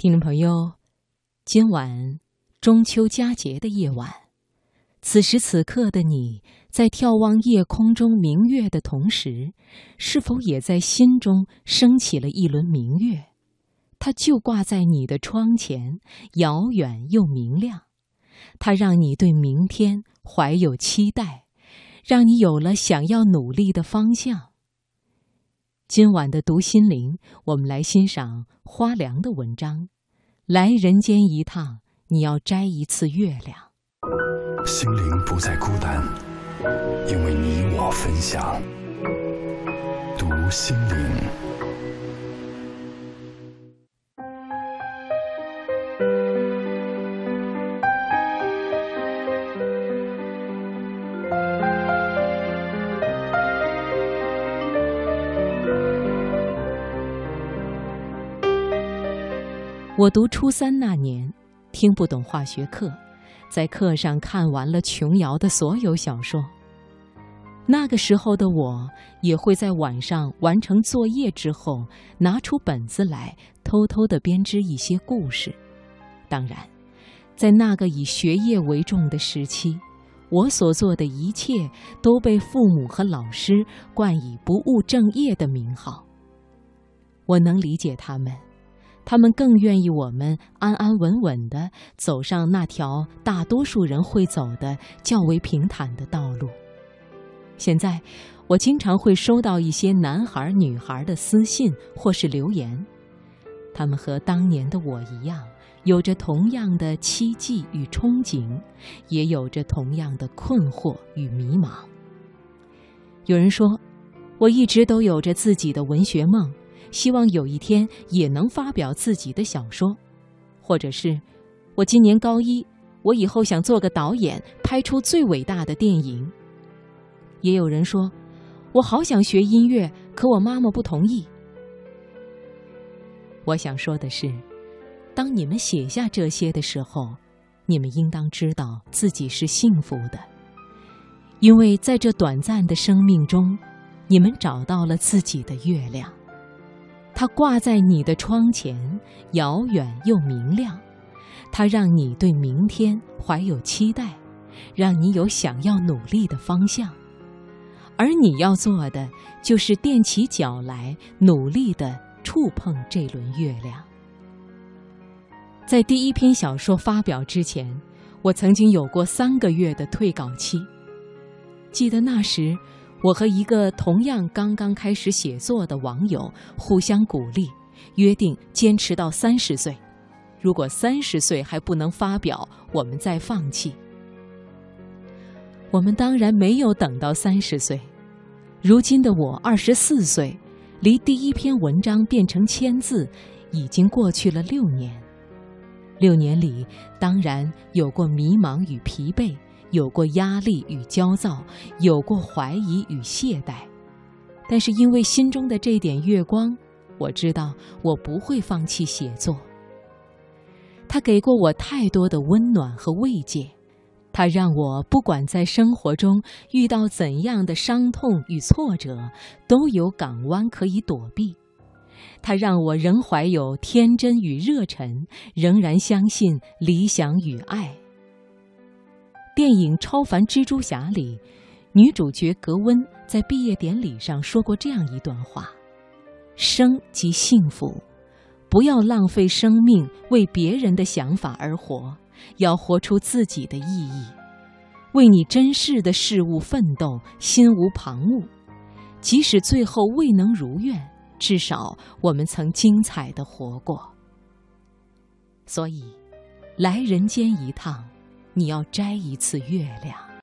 听众朋友，今晚中秋佳节的夜晚，此时此刻的你在眺望夜空中明月的同时，是否也在心中升起了一轮明月？它就挂在你的窗前，遥远又明亮。它让你对明天怀有期待，让你有了想要努力的方向。今晚的读心灵，我们来欣赏花凉的文章。来人间一趟，你要摘一次月亮。心灵不再孤单，因为你我分享。读心灵。我读初三那年，听不懂化学课，在课上看完了琼瑶的所有小说。那个时候的我，也会在晚上完成作业之后，拿出本子来，偷偷地编织一些故事。当然，在那个以学业为重的时期，我所做的一切都被父母和老师冠以不务正业的名号。我能理解他们。他们更愿意我们安安稳稳地走上那条大多数人会走的较为平坦的道路。现在，我经常会收到一些男孩、女孩的私信或是留言，他们和当年的我一样，有着同样的期冀与憧憬，也有着同样的困惑与迷茫。有人说，我一直都有着自己的文学梦。希望有一天也能发表自己的小说，或者是，我今年高一，我以后想做个导演，拍出最伟大的电影。也有人说，我好想学音乐，可我妈妈不同意。我想说的是，当你们写下这些的时候，你们应当知道自己是幸福的，因为在这短暂的生命中，你们找到了自己的月亮。它挂在你的窗前，遥远又明亮。它让你对明天怀有期待，让你有想要努力的方向。而你要做的，就是踮起脚来，努力地触碰这轮月亮。在第一篇小说发表之前，我曾经有过三个月的退稿期。记得那时。我和一个同样刚刚开始写作的网友互相鼓励，约定坚持到三十岁。如果三十岁还不能发表，我们再放弃。我们当然没有等到三十岁。如今的我二十四岁，离第一篇文章变成签字，已经过去了六年。六年里，当然有过迷茫与疲惫。有过压力与焦躁，有过怀疑与懈怠，但是因为心中的这点月光，我知道我不会放弃写作。他给过我太多的温暖和慰藉，他让我不管在生活中遇到怎样的伤痛与挫折，都有港湾可以躲避。他让我仍怀有天真与热忱，仍然相信理想与爱。电影《超凡蜘蛛侠》里，女主角格温在毕业典礼上说过这样一段话：“生即幸福，不要浪费生命为别人的想法而活，要活出自己的意义，为你珍视的事物奋斗，心无旁骛。即使最后未能如愿，至少我们曾精彩的活过。所以，来人间一趟。”你要摘一次月亮。